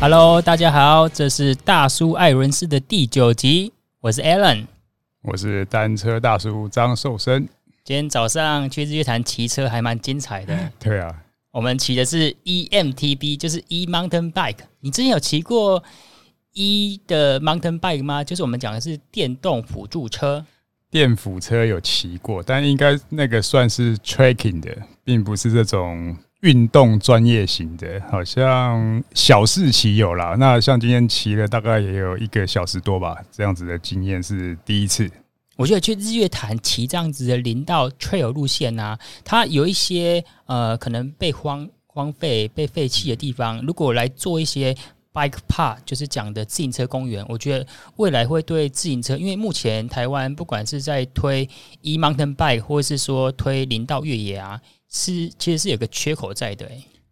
Hello，大家好，这是大叔艾伦斯的第九集，我是 Alan，我是单车大叔张寿生。今天早上去日月潭骑车还蛮精彩的。对啊，我们骑的是 eMTB，就是 e Mountain Bike。你之前有骑过 e 的 Mountain Bike 吗？就是我们讲的是电动辅助车。电辅车有骑过，但应该那个算是 Trekking 的，并不是这种运动专业型的。好像小试骑有啦，那像今天骑了大概也有一个小时多吧，这样子的经验是第一次。我觉得去日月潭骑这样子的林道 Trail 路线啊，它有一些呃可能被荒荒废、被废弃的地方，如果来做一些。Bike Park 就是讲的自行车公园，我觉得未来会对自行车，因为目前台湾不管是在推 e Mountain Bike，或者是说推林道越野啊，是其实是有个缺口在的。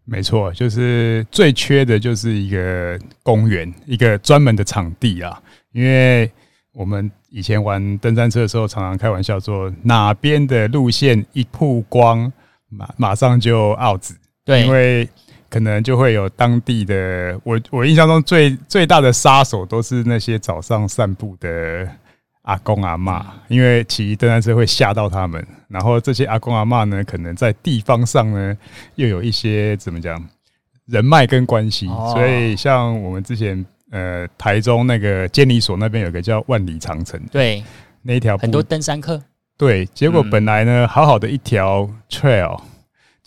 没错，就是最缺的就是一个公园，一个专门的场地啊。因为我们以前玩登山车的时候，常常开玩笑说，哪边的路线一曝光，马马上就 out。对，因为。可能就会有当地的，我我印象中最最大的杀手都是那些早上散步的阿公阿妈，因为骑登山车会吓到他们。然后这些阿公阿妈呢，可能在地方上呢又有一些怎么讲人脉跟关系，所以像我们之前呃台中那个监理所那边有个叫万里长城，对，那一条很多登山客，对，结果本来呢好好的一条 trail。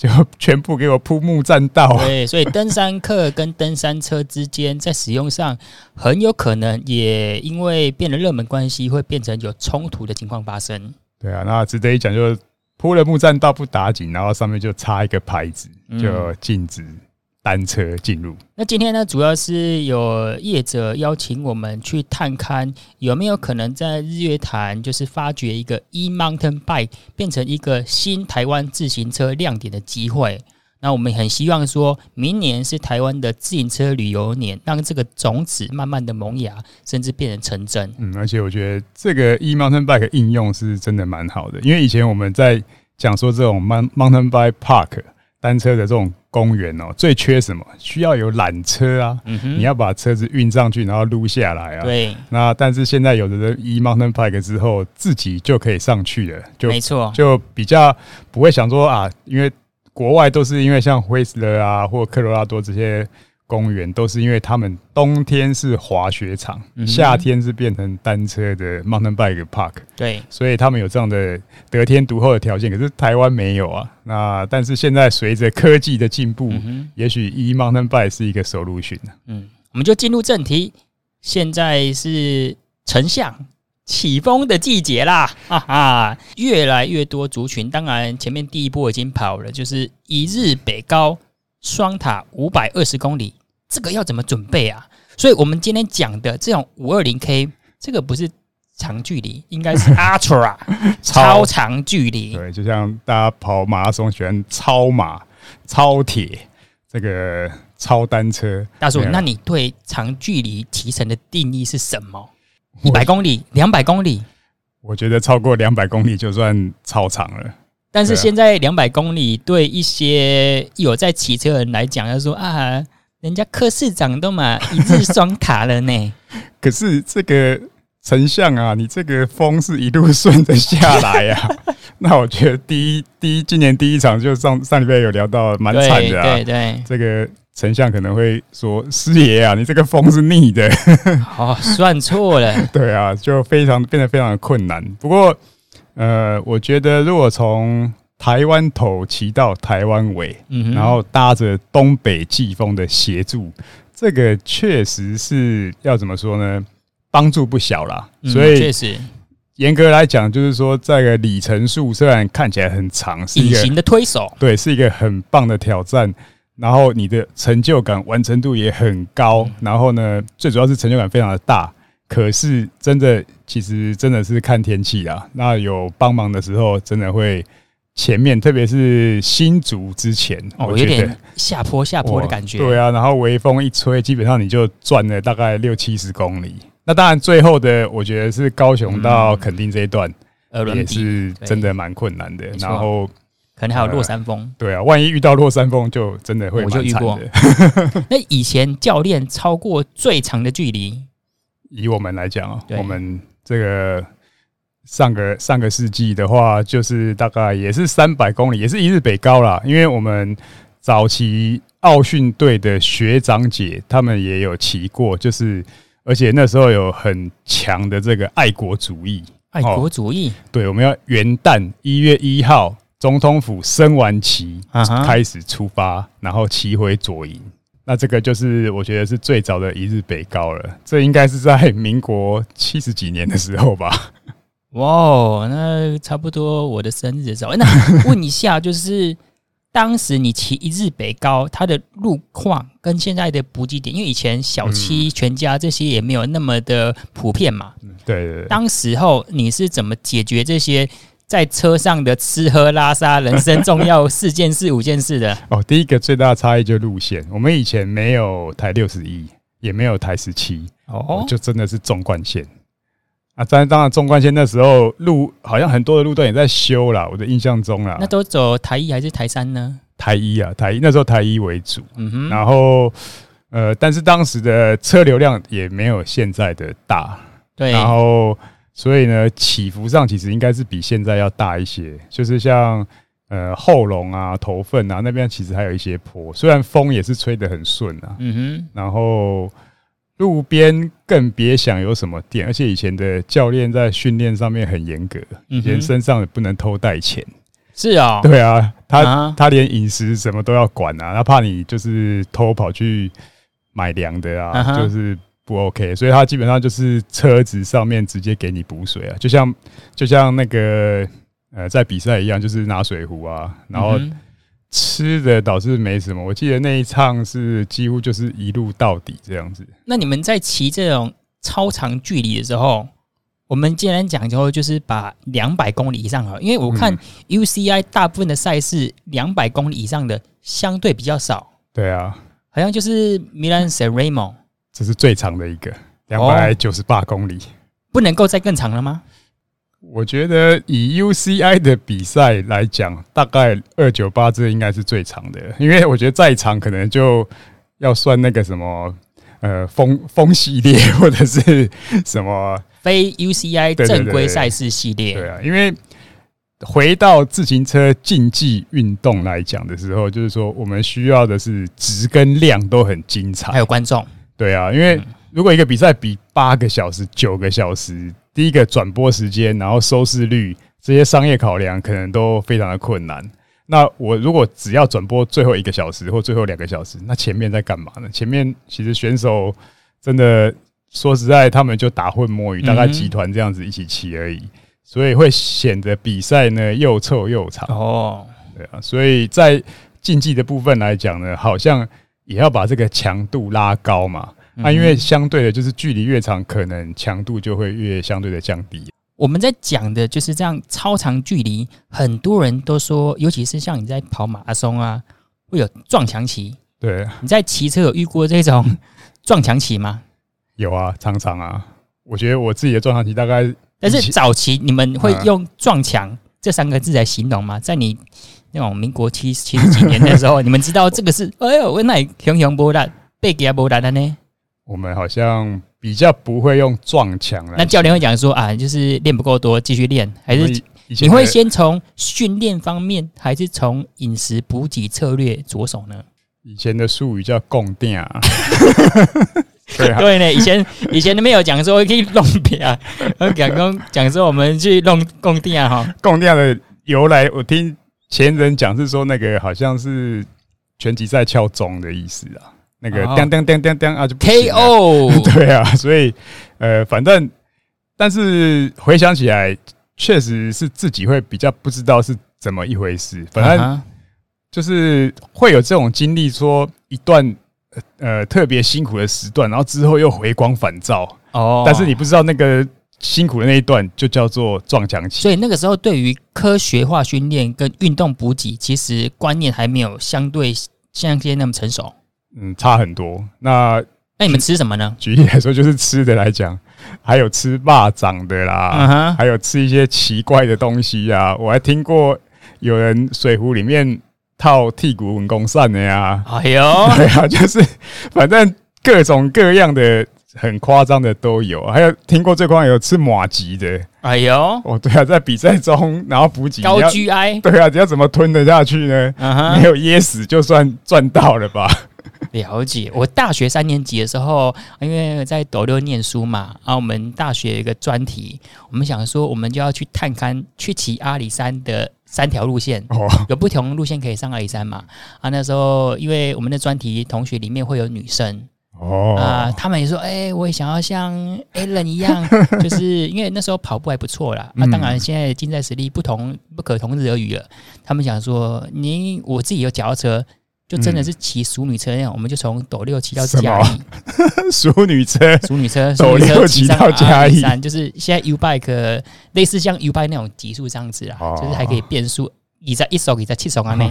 就全部给我铺木栈道。对，所以登山客跟登山车之间在使用上很有可能也因为变得热门关系，会变成有冲突的情况发生。对啊，那值得一讲，就是铺了木栈道不打紧，然后上面就插一个牌子，就禁止。单车进入。那今天呢，主要是有业者邀请我们去探勘，有没有可能在日月潭就是发掘一个 e Mountain Bike 变成一个新台湾自行车亮点的机会。那我们很希望说，明年是台湾的自行车旅游年，让这个种子慢慢的萌芽，甚至变成成真。嗯，而且我觉得这个 e Mountain Bike 应用是真的蛮好的，因为以前我们在讲说这种 Mountain Bike Park 单车的这种。公园哦，最缺什么？需要有缆车啊！嗯、你要把车子运上去，然后撸下来啊。对。那但是现在有的人一 Mountain Bike 之后，自己就可以上去了，就没错，就比较不会想说啊，因为国外都是因为像 Whistler 啊或科罗拉多这些。公园都是因为他们冬天是滑雪场，嗯、夏天是变成单车的 mountain bike park。对，所以他们有这样的得天独厚的条件。可是台湾没有啊。那但是现在随着科技的进步，嗯、也许 e mountain bike 是一个 solution。嗯，我们就进入正题。现在是成像起风的季节啦，哈哈，越来越多族群。当然，前面第一波已经跑了，就是一日北高双塔五百二十公里。这个要怎么准备啊？所以我们今天讲的这种五二零 K，这个不是长距离，应该是 Ultra 超长距离。对，就像大家跑马拉松喜欢超马、超铁，这个超单车。大叔，那你对长距离骑乘的定义是什么？一百公里、两百公里？我觉得超过两百公里就算超长了。但是现在两百公里对一些有在骑车的人来讲，要说啊。人家柯市长都嘛一日双塔了呢，可是这个丞相啊，你这个风是一路顺着下来呀、啊。那我觉得第一第一今年第一场就上上礼拜有聊到蛮惨的啊，对对，对，这个丞相可能会说师爷啊，你这个风是逆的，哦，算错了，对啊，就非常变得非常的困难。不过呃，我觉得如果从台湾头骑到台湾尾，嗯，然后搭着东北季风的协助，这个确实是要怎么说呢？帮助不小啦。所以确实，严格来讲，就是说这个里程数虽然看起来很长，是隐形的推手，对，是一个很棒的挑战。然后你的成就感、完成度也很高。然后呢，最主要是成就感非常的大。可是真的，其实真的是看天气啊。那有帮忙的时候，真的会。前面特别是新竹之前，哦，有点下坡下坡的感觉。对啊，然后微风一吹，基本上你就转了大概六七十公里。那当然，最后的我觉得是高雄到垦丁这一段，也是真的蛮困难的。然后可能还有落山风。对啊，万一遇到落山风，就真的会。我就遇过。那以前教练超过最长的距离，以我们来讲，我们这个上个上个世纪的话，就是大概也是三百公里，也是一日北高啦。因为我们早期奥训队的学长姐他们也有骑过，就是而且那时候有很强的这个爱国主义。爱国主义，对，我们要元旦一月一号总统府升完旗开始出发，然后骑回左营。那这个就是我觉得是最早的一日北高了。这应该是在民国七十几年的时候吧？哇哦，那差不多我的生日的时候。那问一下，就是当时你骑一日北高，它的路况跟现在的补给点，因为以前小七、全家这些也没有那么的普遍嘛。对对对，当时候你是怎么解决这些在车上的吃喝拉撒人生重要四件事五件事的？哦，第一个最大的差异就是路线，我们以前没有台六十一，也没有台十七，哦，就真的是纵贯线啊。当然，当然纵贯线那时候路好像很多的路段也在修啦，我的印象中啦。那都走台一还是台三呢？台一啊，台一那时候台一为主，嗯哼，然后呃，但是当时的车流量也没有现在的大。对，然后所以呢，起伏上其实应该是比现在要大一些，就是像呃后龙啊、头份啊那边，其实还有一些坡，虽然风也是吹得很顺啊，嗯哼，然后路边更别想有什么店，而且以前的教练在训练上面很严格，以前身上也不能偷带钱，是啊，对啊，他他连饮食什么都要管啊，他怕你就是偷跑去买粮的啊，就是。不 OK，所以他基本上就是车子上面直接给你补水啊，就像就像那个呃在比赛一样，就是拿水壶啊，然后吃的倒是没什么。我记得那一趟是几乎就是一路到底这样子。那你们在骑这种超长距离的时候，我们既然讲究就是把两百公里以上啊，因为我看 UCI 大部分的赛事两百公里以上的相对比较少。对啊，好像就是米兰 San Remo。这是最长的一个，两百九十八公里，哦，不能够再更长了吗？我觉得以 UCI 的比赛来讲，大概二九八这应该是最长的，因为我觉得再长可能就要算那个什么呃风风系列或者是什么非 UCI 正规赛事系列。对啊，因为回到自行车竞技运动来讲的时候，就是说我们需要的是值跟量都很精彩，还有观众。对啊，因为如果一个比赛比八个小时、九个小时，第一个转播时间，然后收视率这些商业考量，可能都非常的困难。那我如果只要转播最后一个小时或最后两个小时，那前面在干嘛呢？前面其实选手真的说实在，他们就打混摸鱼，大概集团这样子一起骑而已，所以会显得比赛呢又臭又长。哦，对啊，所以在竞技的部分来讲呢，好像。也要把这个强度拉高嘛，啊，因为相对的，就是距离越长，可能强度就会越相对的降低。我们在讲的就是这样超长距离，很多人都说，尤其是像你在跑马拉松啊，会有撞墙期。对，你在骑车有遇过这种 撞墙期吗？有啊，常常啊。我觉得我自己的撞墙期大概，但是早期你们会用撞墙这三个字来形容吗？在你。那种民国七七十几年的时候，你们知道这个是？哎呦，我那熊熊波兰背给阿波兰的呢？我们好像比较不会用撞墙了。那教练会讲说啊，就是练不够多，继续练，还是你会先从训练方面，还是从饮食补给策略着手呢？以前的术语叫供电啊。对啊，对呢，以前以前都没有讲说可以弄别啊，讲讲讲说我们去弄供电啊哈，供电的由来我听。前人讲是说那个好像是拳击赛敲钟的意思啊，那个当当当当当啊就 KO，对啊，所以呃反正但是回想起来，确实是自己会比较不知道是怎么一回事，反正就是会有这种经历，说一段呃特别辛苦的时段，然后之后又回光返照。哦，但是你不知道那个。辛苦的那一段就叫做撞墙期，所以那个时候对于科学化训练跟运动补给，其实观念还没有相对像现在那么成熟。嗯，差很多。那那你们吃什么呢？举 例来说，就是吃的来讲，还有吃蚂蚱的啦，uh 还有吃一些奇怪的东西啊。我还听过有人水壶里面套剔骨文公扇的呀。哎呦，对啊，就是反正各种各样的很夸张的都有。还有听过最夸张有吃马吉的。哎呦，哦，对啊，在比赛中然后补给高 GI，对啊，你要怎么吞得下去呢？嗯哼，没有噎死就算赚到了吧。了解，我大学三年级的时候，因为在斗六念书嘛，然后我们大学有一个专题，我们想说，我们就要去探勘，去骑阿里山的三条路线，哦，有不同路线可以上阿里山嘛。啊，那时候因为我们的专题同学里面会有女生，哦，啊，他们也说，哎、欸，我也想要像 Allen 一样，就是因为那时候跑步还不错啦。那、嗯啊、当然，现在竞赛实力不同，不可同日而语了。他们想说，你我自己有脚踏车。就真的是骑淑女车那样，嗯、我们就从斗六骑到嘉义。淑 女车，淑女车，斗六骑到嘉义，就是现在 U bike 类似像 U bike 那种极速这样子啦，哦、就是还可以变速，你在一手，你在七手啊内。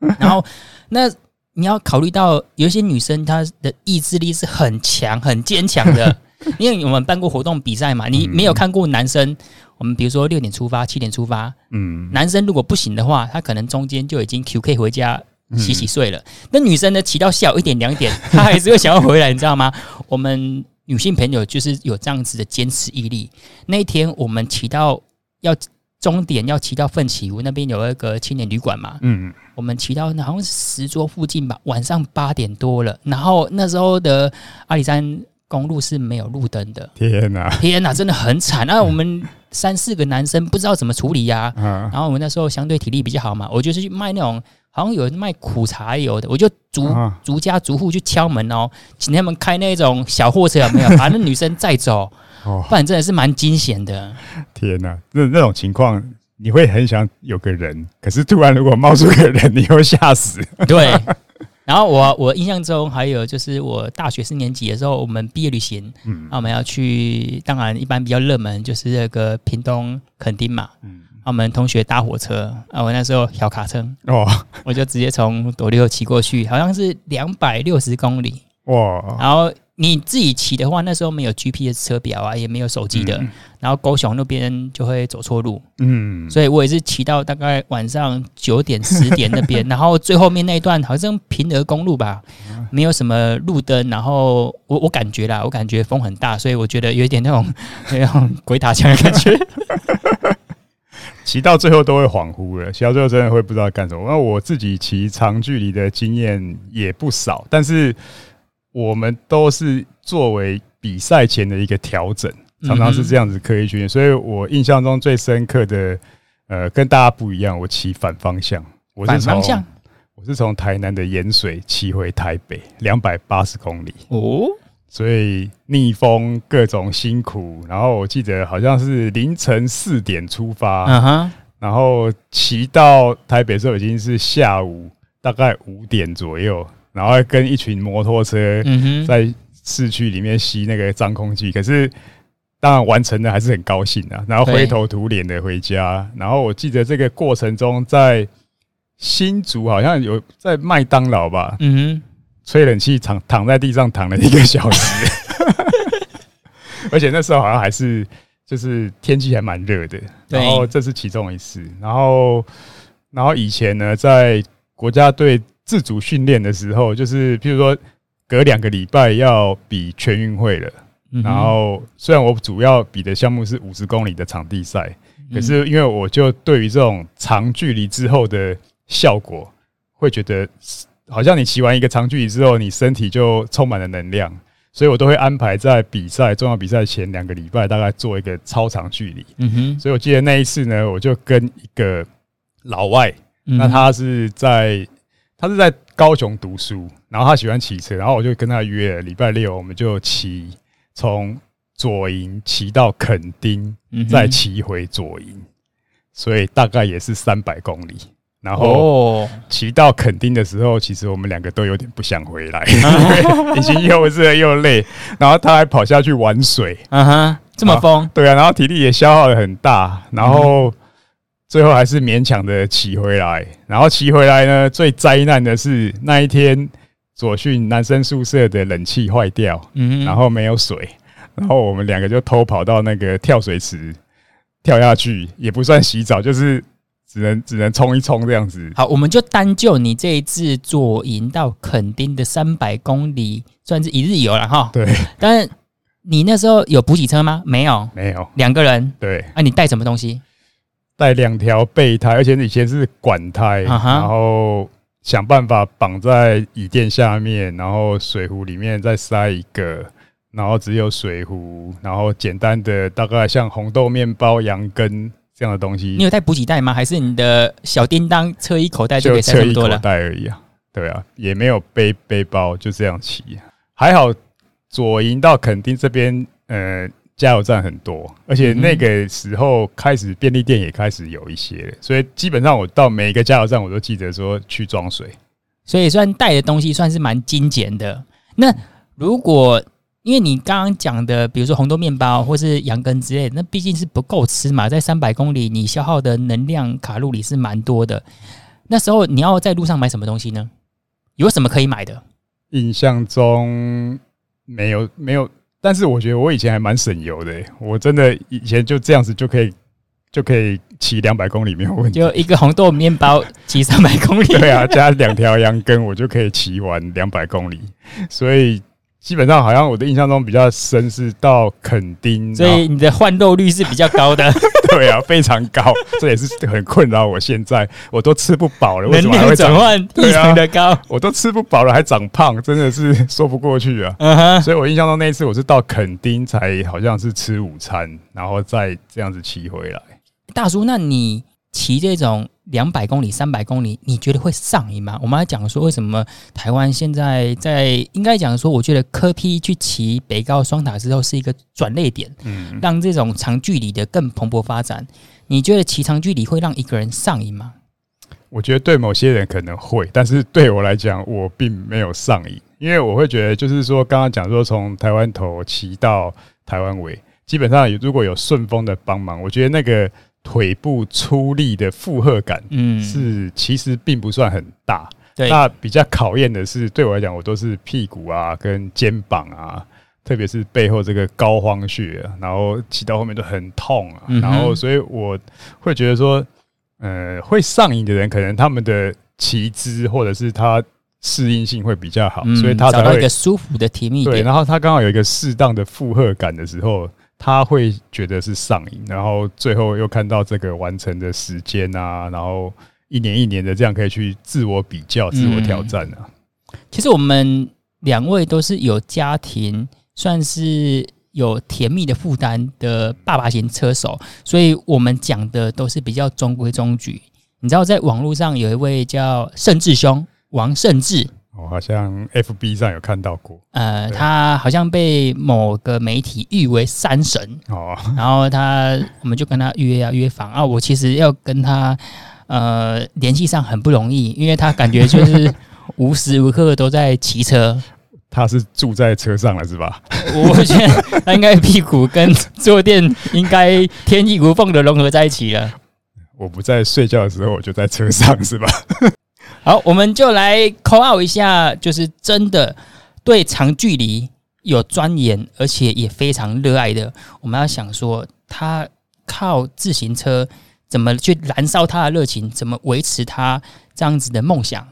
哦、然后，那你要考虑到有一些女生她的意志力是很强、很坚强的，因为我们办过活动比赛嘛，你没有看过男生，我们比如说六点出发，七点出发，嗯，男生如果不行的话，他可能中间就已经 QK 回家。洗洗睡了，那女生呢？骑到下午一点两点，她还是会想要回来，你知道吗？我们女性朋友就是有这样子的坚持毅力。那一天我们骑到要终点，要骑到奋起湖那边有一个青年旅馆嘛，嗯，我们骑到好像是石桌附近吧，晚上八点多了，然后那时候的阿里山公路是没有路灯的，天哪，天哪，真的很惨。那我们三四个男生不知道怎么处理呀，然后我们那时候相对体力比较好嘛，我就是去卖那种。好像有人卖苦茶油的，我就逐逐家逐户去敲门哦，请他们开那种小货车，有没有 把那女生载走？哦，不然真的是蛮惊险的。天哪，那那种情况，你会很想有个人，可是突然如果冒出个人，你会吓死。对。然后我我印象中还有就是我大学四年级的时候，我们毕业旅行，嗯，那我们要去，当然一般比较热门就是那个屏东垦丁嘛，嗯。我们同学搭火车啊，我那时候小卡车哦，我就直接从斗六骑过去，好像是两百六十公里哇。然后你自己骑的话，那时候没有 GPS 车表啊，也没有手机的。然后高雄那边就会走错路，嗯，所以我也是骑到大概晚上九点十点那边，然后最后面那一段好像平峨公路吧，没有什么路灯。然后我我感觉啦，我感觉风很大，所以我觉得有一点那种 那种鬼打墙的感觉。骑到最后都会恍惚了，骑到最后真的会不知道干什么。那我自己骑长距离的经验也不少，但是我们都是作为比赛前的一个调整，常常是这样子刻意训练。所以我印象中最深刻的，呃，跟大家不一样，我骑反方向，我是从我是从台南的盐水骑回台北，两百八十公里哦。所以逆风各种辛苦，然后我记得好像是凌晨四点出发，嗯哼，然后骑到台北的时候已经是下午大概五点左右，然后跟一群摩托车在市区里面吸那个脏空气，可是当然完成的还是很高兴啊，然后灰头土脸的回家。然后我记得这个过程中在新竹好像有在麦当劳吧，嗯哼。吹冷气，躺躺在地上躺了一个小时，而且那时候好像还是就是天气还蛮热的。然后这是其中一次，然后然后以前呢，在国家队自主训练的时候，就是譬如说隔两个礼拜要比全运会了。然后虽然我主要比的项目是五十公里的场地赛，可是因为我就对于这种长距离之后的效果，会觉得。好像你骑完一个长距离之后，你身体就充满了能量，所以我都会安排在比赛重要比赛前两个礼拜，大概做一个超长距离。嗯哼，所以我记得那一次呢，我就跟一个老外，那他是在他是在高雄读书，然后他喜欢骑车，然后我就跟他约礼拜六，我们就骑从左营骑到垦丁，再骑回左营，所以大概也是三百公里。然后骑到垦丁的时候，其实我们两个都有点不想回来，已经又热又累。然后他还跑下去玩水，嗯哼，这么疯？对啊，然后体力也消耗的很大，然后最后还是勉强的骑回来。然后骑回来呢，最灾难的是那一天左训男生宿舍的冷气坏掉，嗯，然后没有水，然后我们两个就偷跑到那个跳水池跳下去，也不算洗澡，就是。只能只能冲一冲这样子。好，我们就单就你这一次左营到垦丁的三百公里，算是一日游了哈。对，但是你那时候有补给车吗？没有，没有，两个人。对，啊，你带什么东西？带两条备胎，而且以前是管胎，然后想办法绑在椅垫下面，然后水壶里面再塞一个。然后只有水壶，然后简单的大概像红豆面包、羊羹这样的东西。你有带补给袋吗？还是你的小叮当车衣口袋就可以塞这么多了？袋而已啊，对啊，也没有背背包，就这样骑。还好左营到垦丁这边，呃，加油站很多，而且那个时候开始便利店也开始有一些，所以基本上我到每一个加油站，我都记得说去装水。所以算带的东西算是蛮精简的。那如果因为你刚刚讲的，比如说红豆面包或是羊羹之类的，那毕竟是不够吃嘛，在三百公里，你消耗的能量卡路里是蛮多的。那时候你要在路上买什么东西呢？有什么可以买的？印象中没有没有，但是我觉得我以前还蛮省油的，我真的以前就这样子就可以就可以骑两百公里没有问题，就一个红豆面包骑三百公里，对啊，加两条羊羹我就可以骑完两百公里，所以。基本上好像我的印象中比较深是到垦丁，所以你的换肉率是比较高的。对啊，非常高，这也是很困扰我。现在我都吃不饱了，为什么还会转换异常的高？我都吃不饱了还长胖，真的是说不过去啊。Uh huh. 所以我印象中那一次我是到垦丁才好像是吃午餐，然后再这样子骑回来。大叔，那你骑这种？两百公里、三百公里，你觉得会上瘾吗？我们来讲说，为什么台湾现在在应该讲说，我觉得柯 P 去骑北高双塔之后是一个转捩点，嗯，让这种长距离的更蓬勃发展。你觉得骑长距离会让一个人上瘾吗？我觉得对某些人可能会，但是对我来讲，我并没有上瘾，因为我会觉得，就是说，刚刚讲说从台湾头骑到台湾尾，基本上如果有顺风的帮忙，我觉得那个。腿部出力的负荷感，嗯，是其实并不算很大。对，那比较考验的是，对我来讲，我都是屁股啊跟肩膀啊，特别是背后这个膏肓穴，然后骑到后面都很痛啊。然后，所以我会觉得说，呃，会上瘾的人，可能他们的骑姿或者是他适应性会比较好，所以他找到一个舒服的甜蜜点。对，然后他刚好有一个适当的负荷感的时候。他会觉得是上瘾，然后最后又看到这个完成的时间啊，然后一年一年的这样可以去自我比较、自我挑战啊。其实我们两位都是有家庭，算是有甜蜜的负担的爸爸型车手，所以我们讲的都是比较中规中矩。你知道，在网络上有一位叫盛志兄，王盛志。我好像 FB 上有看到过，呃，他好像被某个媒体誉为山神哦，然后他我们就跟他约啊约访啊，我其实要跟他呃联系上很不容易，因为他感觉就是 无时无刻都在骑车，他是住在车上了是吧？我觉得他应该屁股跟坐垫应该天衣无缝的融合在一起了。我不在睡觉的时候，我就在车上是吧？好，我们就来 call out 一下，就是真的对长距离有钻研，而且也非常热爱的。我们要想说，他靠自行车怎么去燃烧他的热情，怎么维持他这样子的梦想？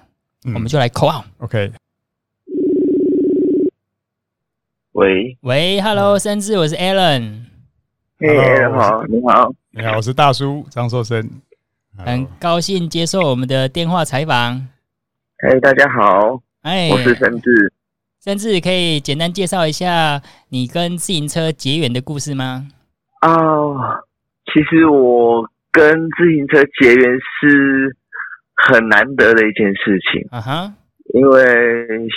嗯、我们就来 call out。OK。喂喂，Hello，甚至我是 Alan。嘿，Alan 好，你好，你好，我是大叔张硕生。很高兴接受我们的电话采访。哎，大家好，哎，我是甚至。甚至可以简单介绍一下你跟自行车结缘的故事吗？啊、哦，其实我跟自行车结缘是很难得的一件事情。啊哈，因为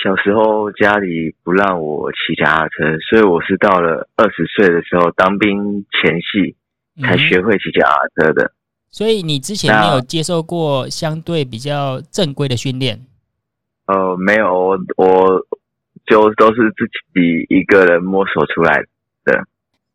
小时候家里不让我骑脚踏车，所以我是到了二十岁的时候当兵前夕才学会骑脚踏车的。所以你之前没有接受过相对比较正规的训练？呃，没有，我我就都是自己一个人摸索出来的。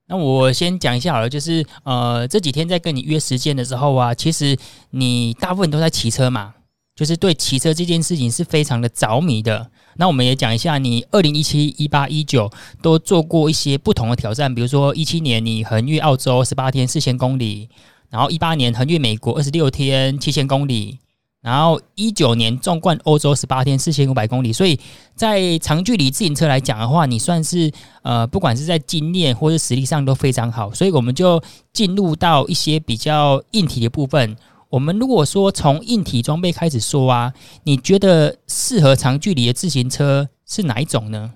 那我先讲一下好了，就是呃这几天在跟你约时间的时候啊，其实你大部分都在骑车嘛，就是对骑车这件事情是非常的着迷的。那我们也讲一下，你二零一七、一八、一九都做过一些不同的挑战，比如说一七年你横越澳洲十八天四千公里。然后一八年横越美国二十六天七千公里，然后一九年纵贯欧洲十八天四千五百公里。所以在长距离自行车来讲的话，你算是呃，不管是在经验或是实力上都非常好。所以我们就进入到一些比较硬体的部分。我们如果说从硬体装备开始说啊，你觉得适合长距离的自行车是哪一种呢？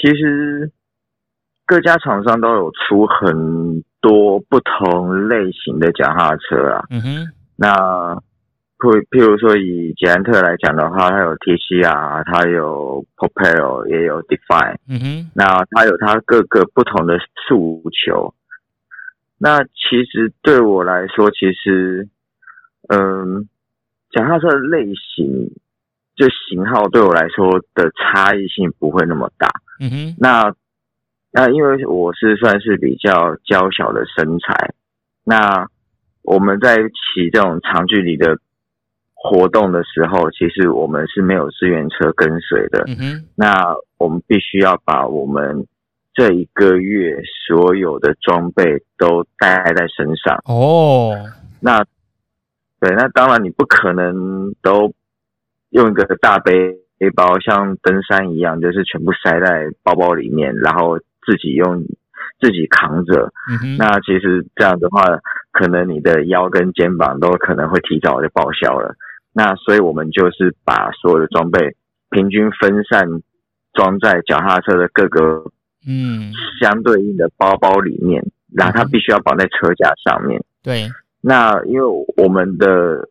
其实各家厂商都有出很多不同类型的脚踏车啊。嗯哼。那譬譬如说以捷安特来讲的话，它有 TCR，它有 Propel，也有 Define。嗯哼。那它有它各个不同的诉求。那其实对我来说，其实，嗯，脚踏车的类型就型号对我来说的差异性不会那么大。嗯哼，那那因为我是算是比较娇小的身材，那我们在骑这种长距离的活动的时候，其实我们是没有支援车跟随的。嗯哼，那我们必须要把我们这一个月所有的装备都带在身上。哦，那对，那当然你不可能都用一个大背。背包像登山一样，就是全部塞在包包里面，然后自己用自己扛着。那其实这样的话，可能你的腰跟肩膀都可能会提早就报销了。那所以我们就是把所有的装备平均分散装在脚踏车的各个嗯相对应的包包里面，然后它必须要绑在车架上面。对。那因为我们的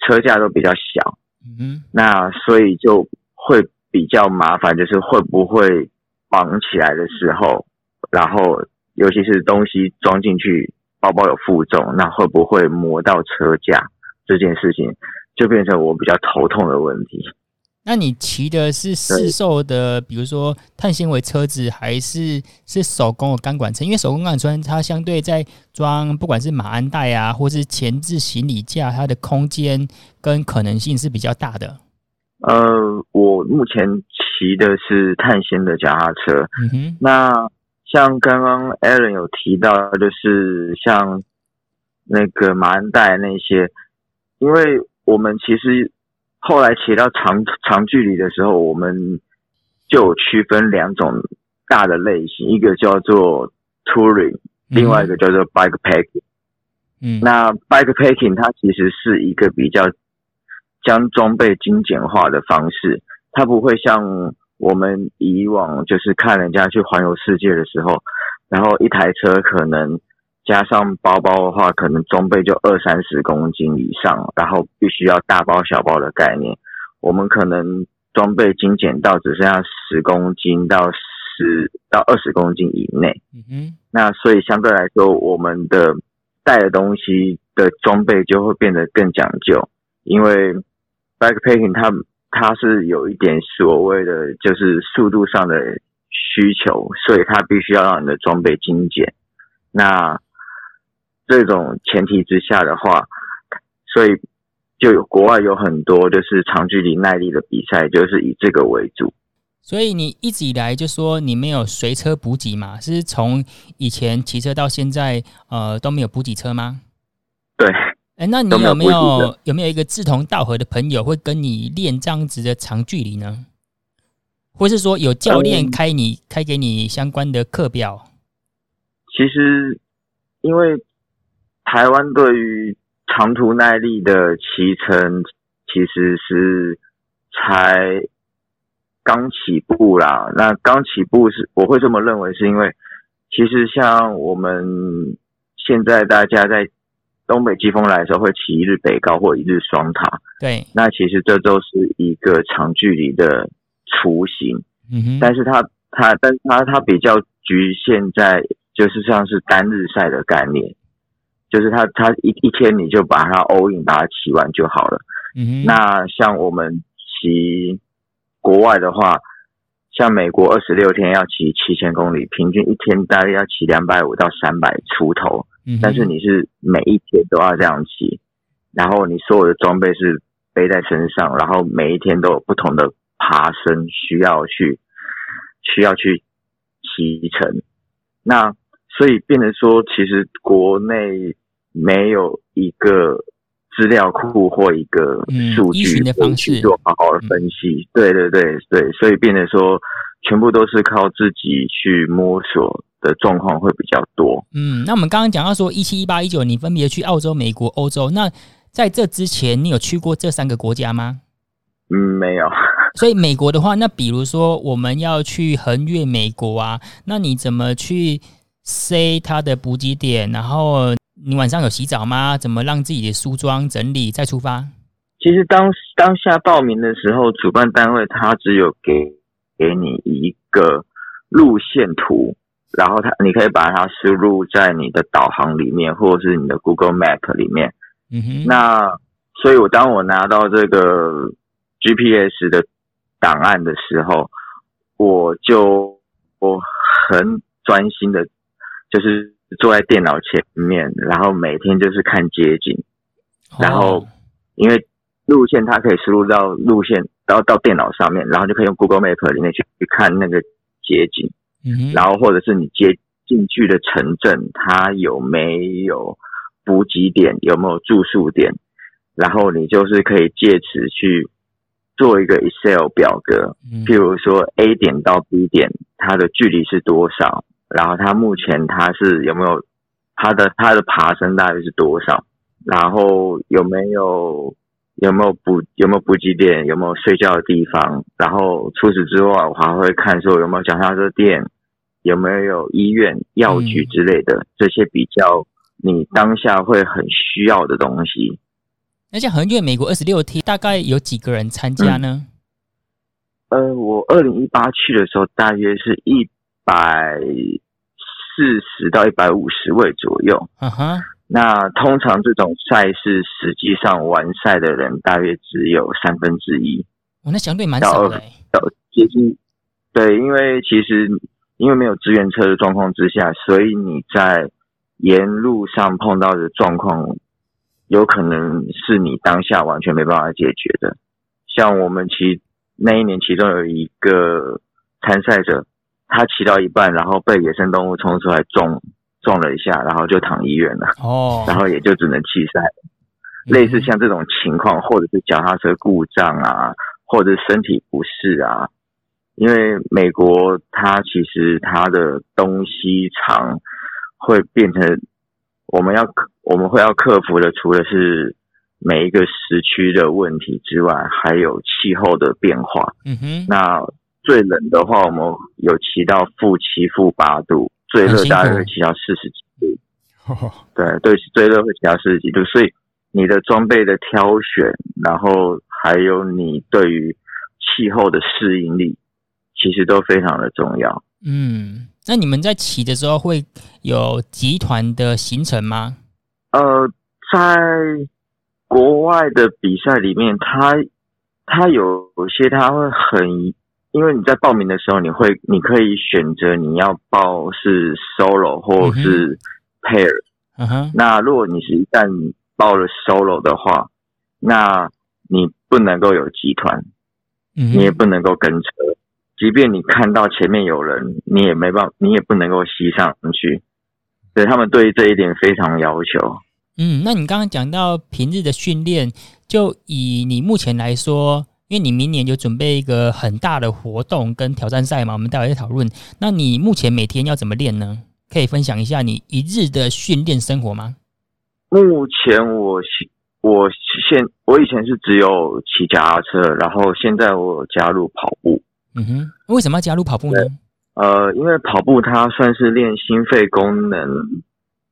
车架都比较小。嗯，那所以就会比较麻烦，就是会不会绑起来的时候，然后尤其是东西装进去，包包有负重，那会不会磨到车架这件事情，就变成我比较头痛的问题。那你骑的是市售的，比如说碳纤维车子，还是是手工的钢管车？因为手工钢管车它相对在装，不管是马鞍带啊，或是前置行李架，它的空间跟可能性是比较大的。呃，我目前骑的是碳纤的脚踏车。嗯哼。那像刚刚 Alan 有提到，就是像那个马鞍带那些，因为我们其实。后来骑到长长距离的时候，我们就有区分两种大的类型，一个叫做 touring，另外一个叫做 bike packing。嗯，那 bike packing 它其实是一个比较将装备精简化的方式，它不会像我们以往就是看人家去环游世界的时候，然后一台车可能。加上包包的话，可能装备就二三十公斤以上，然后必须要大包小包的概念。我们可能装备精简到只剩下十公斤到十到二十公斤以内。嗯哼。那所以相对来说，我们的带的东西的装备就会变得更讲究，因为 bikepacking 它它是有一点所谓的就是速度上的需求，所以它必须要让你的装备精简。那这种前提之下的话，所以就有国外有很多就是长距离耐力的比赛，就是以这个为主。所以你一直以来就说你没有随车补给嘛？是从以前骑车到现在，呃，都没有补给车吗？对。哎，那你有没有，有，有没有一个志同道合的朋友会跟你练这样子的长距离呢？或是说有教练开你、嗯、开给你相关的课表？其实因为。台湾对于长途耐力的骑乘，其实是才刚起步啦。那刚起步是，我会这么认为，是因为其实像我们现在大家在东北季风来的时候，会起一日北高或一日双塔。对，那其实这都是一个长距离的雏形。嗯哼，但是它它，但它它比较局限在，就是像是单日赛的概念。就是它它一一天你就把它 all in 把它骑完就好了。嗯哼。那像我们骑国外的话，像美国二十六天要骑七千公里，平均一天大概要骑两百五到三百出头。嗯。但是你是每一天都要这样骑，然后你所有的装备是背在身上，然后每一天都有不同的爬升需要去需要去骑乘。那所以变成说，其实国内。没有一个资料库或一个数据的方式做好好的分析。对对对对，所以变得说全部都是靠自己去摸索的状况会比较多。嗯，那我们刚刚讲到说一七、一八、一九，你分别去澳洲、美国、欧洲。那在这之前，你有去过这三个国家吗？嗯，没有。所以美国的话，那比如说我们要去横越美国啊，那你怎么去塞它的补给点？然后你晚上有洗澡吗？怎么让自己的梳妆整理再出发？其实当当下报名的时候，主办单位他只有给给你一个路线图，然后它你可以把它输入在你的导航里面，或者是你的 Google Map 里面。嗯哼。那所以，我当我拿到这个 GPS 的。档案的时候，我就我很专心的，就是坐在电脑前面，然后每天就是看街景，然后因为路线它可以输入到路线，然后到电脑上面，然后就可以用 Google Map 里面去去看那个街景，嗯，然后或者是你接进去的城镇，它有没有补给点，有没有住宿点，然后你就是可以借此去。做一个 Excel 表格，譬如说 A 点到 B 点，它的距离是多少？然后它目前它是有没有它的它的爬升大约是多少？然后有没有有没有补有没有补给点？有没有睡觉的地方？然后除此之外，我还会看说有没有脚踏车店，有没有医院、药局之类的这些比较你当下会很需要的东西。那像横越美国二十六天，大概有几个人参加呢？嗯、呃，我二零一八去的时候，大约是一百四十到一百五十位左右。嗯哼。那通常这种赛事，实际上完赛的人大约只有三分之一。哦，那相对蛮少的。接近，对，因为其实因为没有支援车的状况之下，所以你在沿路上碰到的状况。有可能是你当下完全没办法解决的，像我们骑那一年，其中有一个参赛者，他骑到一半，然后被野生动物冲出来撞撞了一下，然后就躺医院了。哦，然后也就只能弃赛。类似像这种情况，或者是脚踏车故障啊，或者是身体不适啊，因为美国它其实它的东西长会变成。我们要克，我们会要克服的，除了是每一个时区的问题之外，还有气候的变化。嗯哼。那最冷的话，我们有骑到负七、负八度；最热大概会骑到四十几度。对对，最热会骑到四十几度。所以你的装备的挑选，然后还有你对于气候的适应力，其实都非常的重要。嗯。那你们在骑的时候会有集团的行程吗？呃，在国外的比赛里面，他他有有些他会很，因为你在报名的时候，你会你可以选择你要报是 solo 或是 pair。嗯哼。那如果你是一旦报了 solo 的话，那你不能够有集团，你也不能够跟车。即便你看到前面有人，你也没办法，你也不能够吸上去。对，他们对这一点非常要求。嗯，那你刚刚讲到平日的训练，就以你目前来说，因为你明年就准备一个很大的活动跟挑战赛嘛，我们待会再讨论。那你目前每天要怎么练呢？可以分享一下你一日的训练生活吗？目前我我现我以前是只有骑脚踏车，然后现在我加入跑步。嗯哼，为什么要加入跑步呢？呃，因为跑步它算是练心肺功能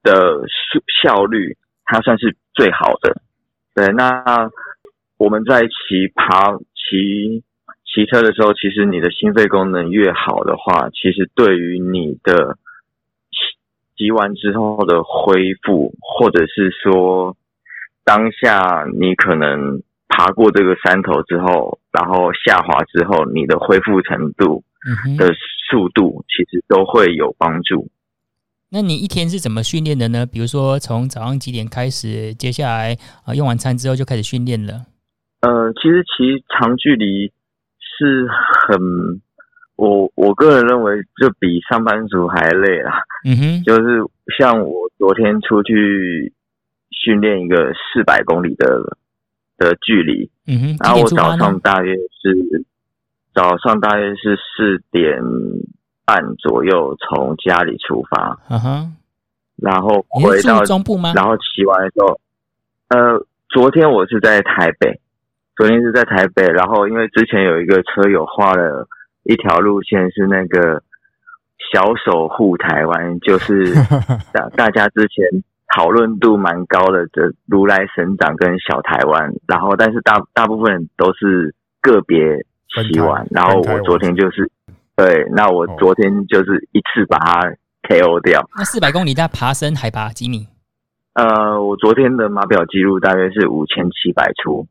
的效率，它算是最好的。对，那我们在骑爬骑骑车的时候，其实你的心肺功能越好的话，其实对于你的骑骑完之后的恢复，或者是说当下你可能。爬过这个山头之后，然后下滑之后，你的恢复程度的速度其实都会有帮助。那你一天是怎么训练的呢？比如说从早上几点开始，接下来啊用完餐之后就开始训练了。呃，其实骑长距离是很，我我个人认为就比上班族还累啦。嗯哼，就是像我昨天出去训练一个四百公里的的距离。嗯哼。然后我早上大约是早上大约是四点半左右从家里出发。嗯哼。然后回到中部吗？然后骑完的时候，呃，昨天我是在台北，昨天是在台北。然后因为之前有一个车友画了一条路线，是那个小守护台湾，就是 大大家之前讨论度蛮高的这如来神掌跟小台湾。然后但是大大部分都是个别骑完，然后我昨天就是对，那我昨天就是一次把它。KO 掉。那四百公里，在爬升海拔几米？呃，我昨天的码表记录大约是五千七百出。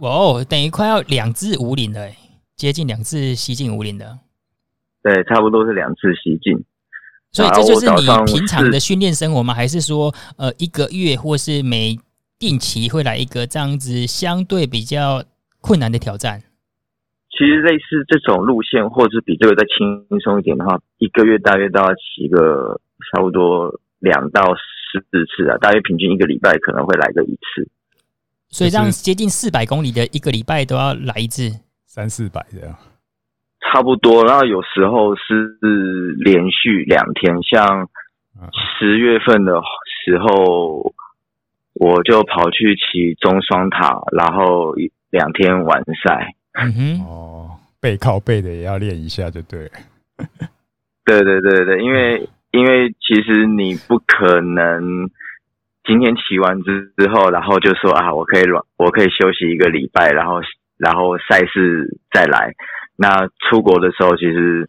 哦，等于快要两至五岭了，接近两次西进五岭的。对，差不多是两次西进。所以这就是你平常的训练生活吗？还是说，呃，一个月或是每定期会来一个这样子相对比较困难的挑战？其实类似这种路线，或者是比这个再轻松一点的话，一个月大约都要骑个差不多两到四次啊，大约平均一个礼拜可能会来个一次。所以这样接近四百公里的一个礼拜都要来一次，三四百这样，差不多。然后有时候是连续两天，像十月份的时候，我就跑去骑中双塔，然后两天完赛。嗯哼，哦，背靠背的也要练一下，就对。对对对对，因为因为其实你不可能今天骑完之之后，然后就说啊，我可以软，我可以休息一个礼拜，然后然后赛事再来。那出国的时候，其实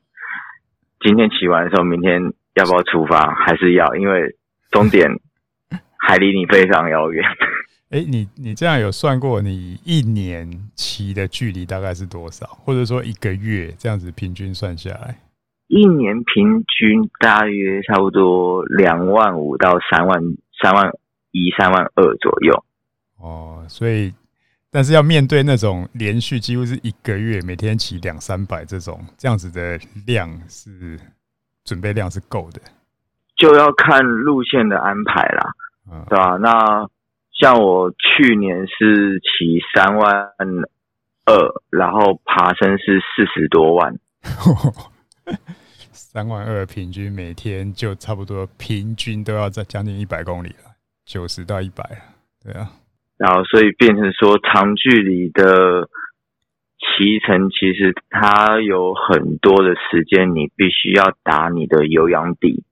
今天骑完的时候，明天要不要出发？还是要，因为终点 还离你非常遥远。哎，你你这样有算过你一年骑的距离大概是多少？或者说一个月这样子平均算下来？一年平均大约差不多两万五到三万三万一三万二左右。哦，所以但是要面对那种连续几乎是一个月每天骑两三百这种这样子的量是准备量是够的，就要看路线的安排啦，嗯、对吧？那。像我去年是骑三万二，然后爬升是四十多万，三万二平均每天就差不多平均都要在将近一百公里了，九十到一百，对啊。然后所以变成说长距离的骑乘，其实它有很多的时间，你必须要打你的有氧底，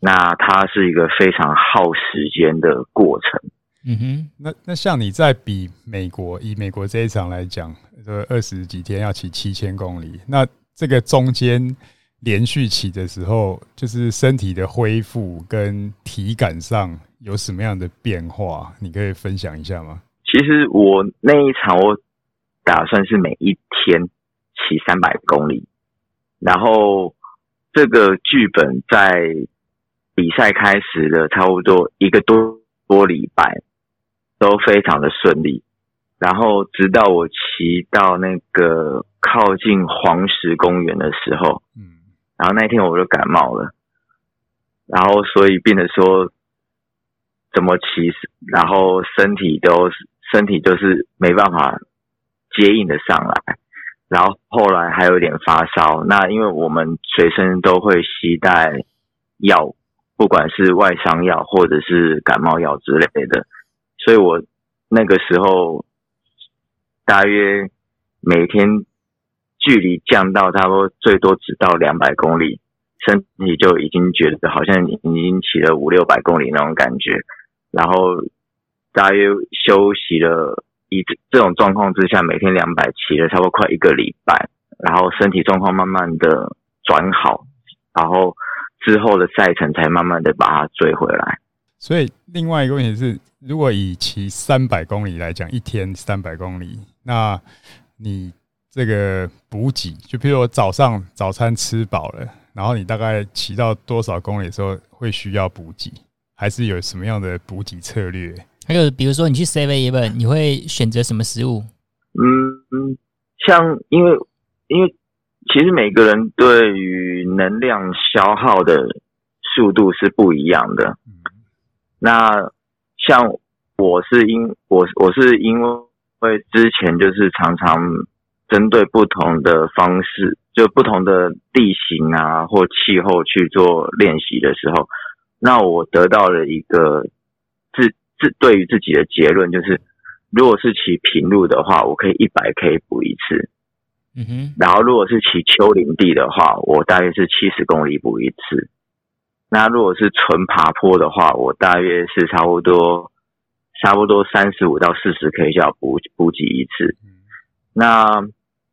那它是一个非常耗时间的过程。嗯哼，那那像你在比美国，以美国这一场来讲，这二十几天要骑七千公里，那这个中间连续骑的时候，就是身体的恢复跟体感上有什么样的变化？你可以分享一下吗？其实我那一场我打算是每一天骑三百公里，然后这个剧本在比赛开始的差不多一个多多礼拜。都非常的顺利，然后直到我骑到那个靠近黄石公园的时候，嗯，然后那天我就感冒了，然后所以变得说怎么骑，然后身体都身体就是没办法接应的上来，然后后来还有点发烧，那因为我们随身都会携带药，不管是外伤药或者是感冒药之类的。所以我那个时候大约每天距离降到差不多最多只到两百公里，身体就已经觉得好像已经骑了五六百公里那种感觉。然后大约休息了一这种状况之下，每天两百骑了差不多快一个礼拜，然后身体状况慢慢的转好，然后之后的赛程才慢慢的把它追回来。所以另外一个问题是，如果以骑三百公里来讲，一天三百公里，那你这个补给，就比如我早上早餐吃饱了，然后你大概骑到多少公里的时候会需要补给，还是有什么样的补给策略？还有比如说你去 Seven Eleven，你会选择什么食物？嗯，像因为因为其实每个人对于能量消耗的速度是不一样的。那像我是因我我是因为之前就是常常针对不同的方式，就不同的地形啊或气候去做练习的时候，那我得到了一个自自对于自己的结论，就是如果是骑平路的话，我可以一百 K 补一次。嗯哼，然后如果是骑丘陵地的话，我大约是七十公里补一次。那如果是纯爬坡的话，我大约是差不多差不多三十五到四十 K 就要补补给一次。那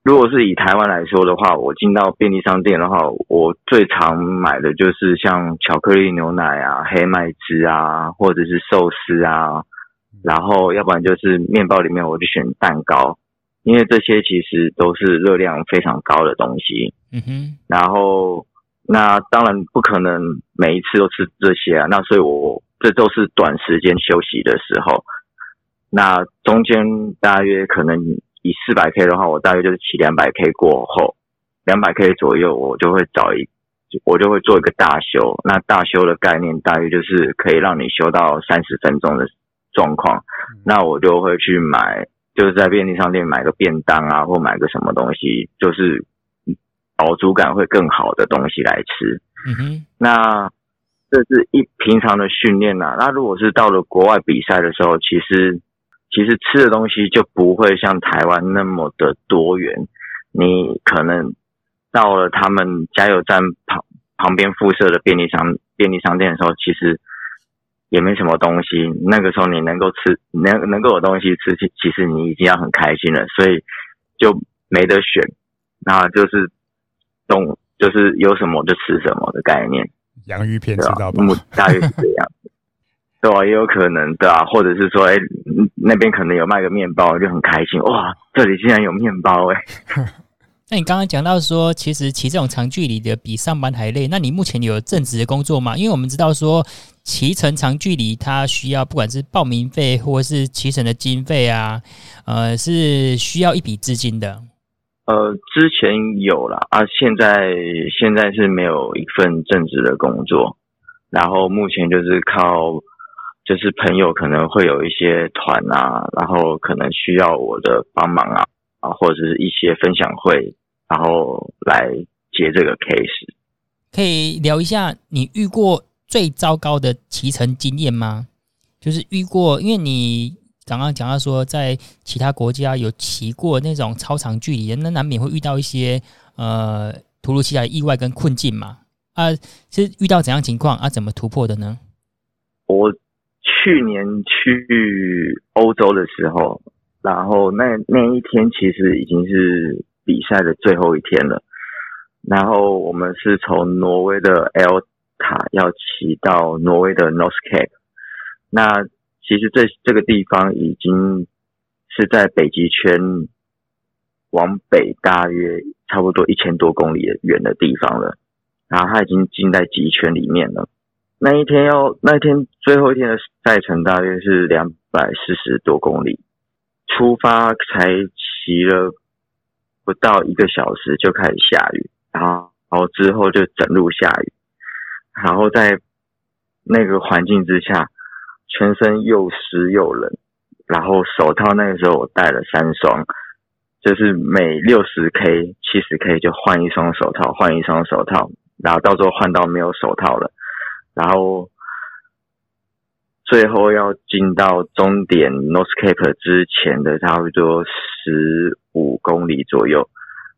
如果是以台湾来说的话，我进到便利商店的话，我最常买的就是像巧克力牛奶啊、黑麦汁啊，或者是寿司啊，然后要不然就是面包里面我就选蛋糕。因为这些其实都是热量非常高的东西，嗯哼，然后那当然不可能每一次都吃这些啊，那所以我这都是短时间休息的时候，那中间大约可能以四百 K 的话，我大约就是骑两百 K 过后，两百 K 左右，我就会找一，我就会做一个大修，那大修的概念大约就是可以让你修到三十分钟的状况，那我就会去买。就是在便利商店买个便当啊，或买个什么东西，就是饱足感会更好的东西来吃。嗯哼，那这是一平常的训练呐。那如果是到了国外比赛的时候，其实其实吃的东西就不会像台湾那么的多元。你可能到了他们加油站旁旁边附设的便利商便利商店的时候，其实。也没什么东西，那个时候你能够吃，能能够有东西吃，其其实你已经要很开心了，所以就没得选，那就是动，就是有什么就吃什么的概念。洋芋片知道吧？大约是这样，对啊，也有可能，对啊，或者是说，哎，那边可能有卖个面包，就很开心，哇，这里竟然有面包，哎。那你刚刚讲到说，其实骑这种长距离的比上班还累。那你目前有正职的工作吗？因为我们知道说，骑乘长距离它需要不管是报名费或者是骑乘的经费啊，呃，是需要一笔资金的。呃，之前有了，啊，现在现在是没有一份正职的工作，然后目前就是靠，就是朋友可能会有一些团啊，然后可能需要我的帮忙啊。啊，或者是一些分享会，然后来接这个 case，可以聊一下你遇过最糟糕的骑乘经验吗？就是遇过，因为你刚刚讲到说，在其他国家有骑过那种超长距离，那难免会遇到一些呃突如其来的意外跟困境嘛。啊，是遇到怎样情况啊？怎么突破的呢？我去年去欧洲的时候。然后那那一天其实已经是比赛的最后一天了。然后我们是从挪威的 L 塔要骑到挪威的 North Cape。那其实这这个地方已经是在北极圈往北大约差不多一千多公里远的地方了。然后它已经进在极圈里面了。那一天要那一天最后一天的赛程大约是两百四十多公里。出发才骑了不到一个小时就开始下雨，然后，然后之后就整路下雨，然后在那个环境之下，全身又湿又冷，然后手套那个时候我戴了三双，就是每六十 K、七十 K 就换一双手套，换一双手套，然后到时候换到没有手套了，然后。最后要进到终点 North Cape 之前的差不多十五公里左右，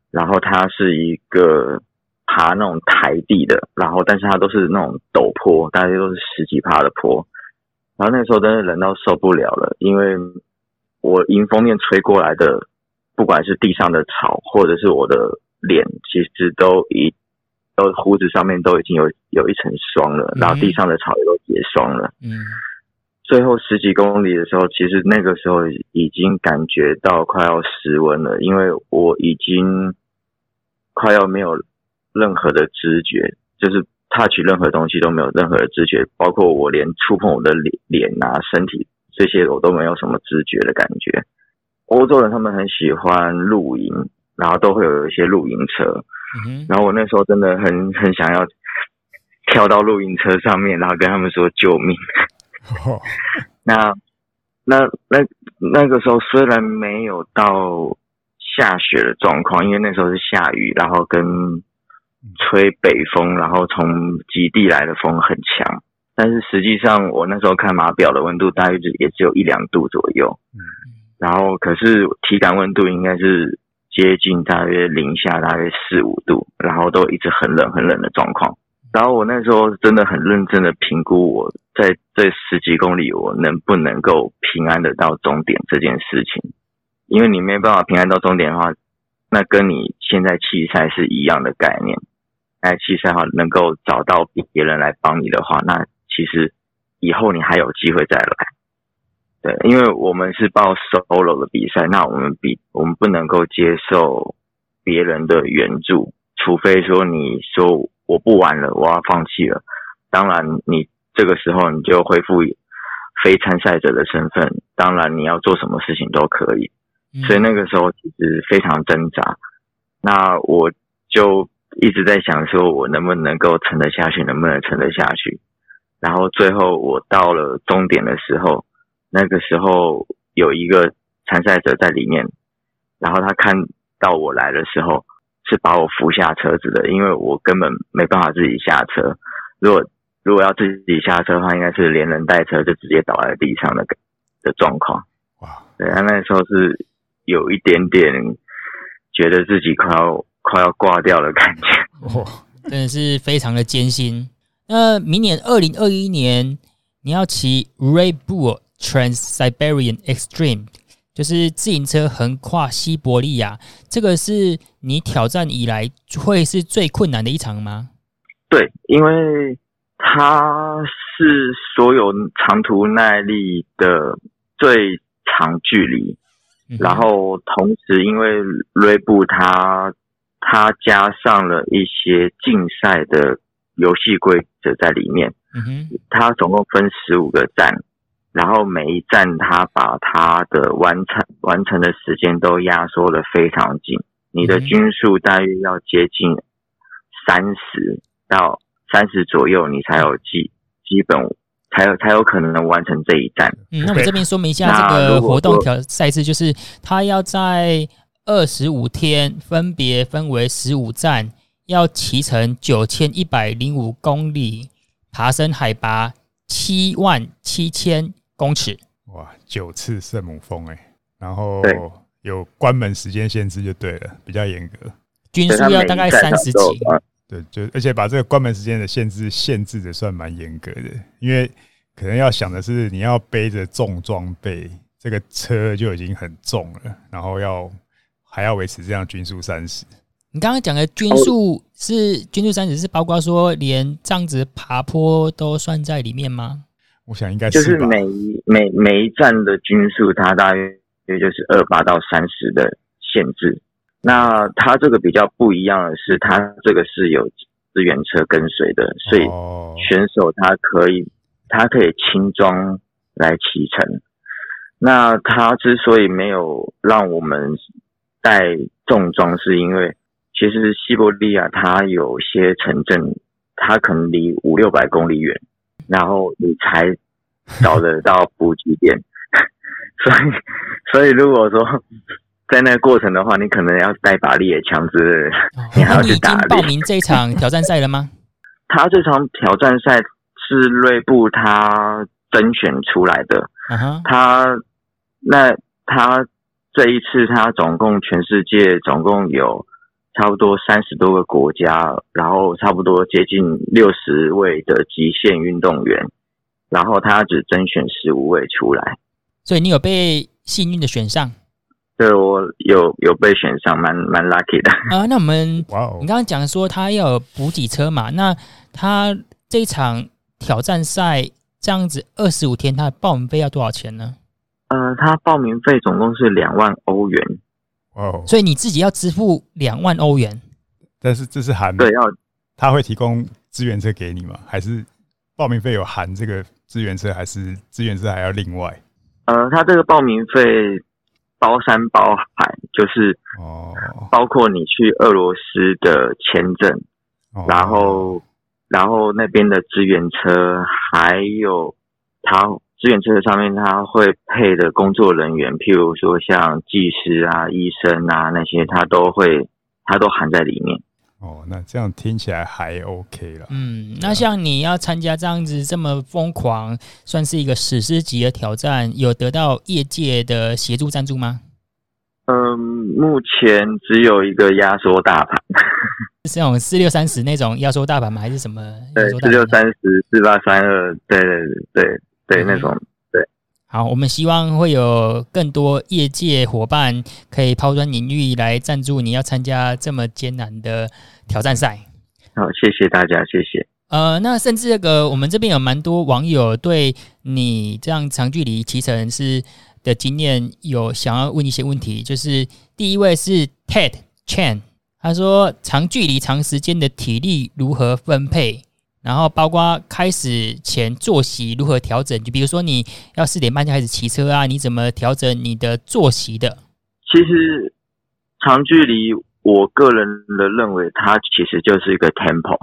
然后它是一个爬那种台地的，然后但是它都是那种陡坡，大概都是十几趴的坡，然后那时候真的冷到受不了了，因为我迎风面吹过来的，不管是地上的草或者是我的脸，其实都一都胡子上面都已经有有一层霜了，然后地上的草也都结霜了，嗯。最后十几公里的时候，其实那个时候已经感觉到快要失温了，因为我已经快要没有任何的知觉，就是 touch 任何东西都没有任何的知觉，包括我连触碰我的脸、脸啊、身体这些，我都没有什么知觉的感觉。欧洲人他们很喜欢露营，然后都会有一些露营车，然后我那时候真的很很想要跳到露营车上面，然后跟他们说救命。那那那那个时候虽然没有到下雪的状况，因为那时候是下雨，然后跟吹北风，然后从极地来的风很强。但是实际上，我那时候看码表的温度大约也只有一两度左右。嗯，然后可是体感温度应该是接近大约零下大约四五度，然后都一直很冷很冷的状况。然后我那时候真的很认真的评估我在这十几公里我能不能够平安的到终点这件事情，因为你没办法平安到终点的话，那跟你现在弃赛是一样的概念。在弃赛的话，能够找到别人来帮你的话，那其实以后你还有机会再来。对，因为我们是报 solo 的比赛，那我们比我们不能够接受别人的援助，除非说你说。我不玩了，我要放弃了。当然，你这个时候你就恢复非参赛者的身份。当然，你要做什么事情都可以。所以那个时候其实非常挣扎。那我就一直在想，说我能不能够撑得下去，能不能撑得下去。然后最后我到了终点的时候，那个时候有一个参赛者在里面，然后他看到我来的时候。是把我扶下车子的，因为我根本没办法自己下车。如果如果要自己下车的话，应该是连人带车就直接倒在地上的的状况。哇，对，他那时候是有一点点觉得自己快要快要挂掉的感觉。哇，真的是非常的艰辛。那明年二零二一年，你要骑 Red Bull Trans-Siberian Extreme。就是自行车横跨西伯利亚，这个是你挑战以来会是最困难的一场吗？对，因为它是所有长途耐力的最长距离，嗯、然后同时因为锐步它它加上了一些竞赛的游戏规则在里面，嗯哼，它总共分十五个站。然后每一站，他把他的完成完成的时间都压缩的非常紧。你的均速大约要接近三十到三十左右，你才有基基本才有才有可能能完成这一站。嗯，那我们这边说明一下，这个活动条赛制就是，他要在二十五天分别分为十五站，要骑乘九千一百零五公里，爬升海拔七万七千。公尺哇，九次圣母峰哎，然后有关门时间限制就对了，比较严格，均速要大概三十几，对，就而且把这个关门时间的限制限制的算蛮严格的，因为可能要想的是你要背着重装备，这个车就已经很重了，然后要还要维持这样均速三十。你刚刚讲的均速是均速三十，是包括说连这样子爬坡都算在里面吗？我想应该是就是每每每一站的均速，它大约也就是二八到三十的限制。那它这个比较不一样的是，它这个是有支援车跟随的，所以选手他可以他可以轻装来骑乘。那他之所以没有让我们带重装，是因为其实西伯利亚它有些城镇，它可能离五六百公里远。然后你才找得到补给点，所以所以如果说在那个过程的话，你可能要带把猎枪之类的，你还要去打报名这场挑战赛了吗？他这场挑战赛是锐步他甄选出来的。Uh -huh. 他那他这一次他总共全世界总共有。差不多三十多个国家，然后差不多接近六十位的极限运动员，然后他只甄选十五位出来，所以你有被幸运的选上？对，我有有被选上，蛮蛮 lucky 的啊。那我们，你刚刚讲说他要有补给车嘛？那他这一场挑战赛这样子二十五天，他的报名费要多少钱呢？呃，他报名费总共是两万欧元。哦，所以你自己要支付两万欧元，但是这是含对要。他会提供支援车给你吗？还是报名费有含这个支援车，还是支援车还要另外？呃，他这个报名费包山包海，就是哦，包括你去俄罗斯的签证，哦，然后然后那边的支援车，还有他支援车上面它会配的工作人员，譬如说像技师啊、医生啊那些，它都会，它都含在里面。哦，那这样听起来还 OK 了。嗯，那像你要参加这样子这么疯狂，算是一个史诗级的挑战，有得到业界的协助赞助吗？嗯，目前只有一个压缩大盘，是那种四六三十那种压缩大盘吗？还是什么？对，四六三十、四八三二，对对对对，那种。好，我们希望会有更多业界伙伴可以抛砖引玉来赞助你要参加这么艰难的挑战赛。好，谢谢大家，谢谢。呃，那甚至这个我们这边有蛮多网友对你这样长距离骑乘是的经验有想要问一些问题，就是第一位是 Ted Chan，他说长距离长时间的体力如何分配？然后包括开始前作息如何调整，就比如说你要四点半就开始骑车啊，你怎么调整你的作息的？其实长距离，我个人的认为，它其实就是一个 tempo。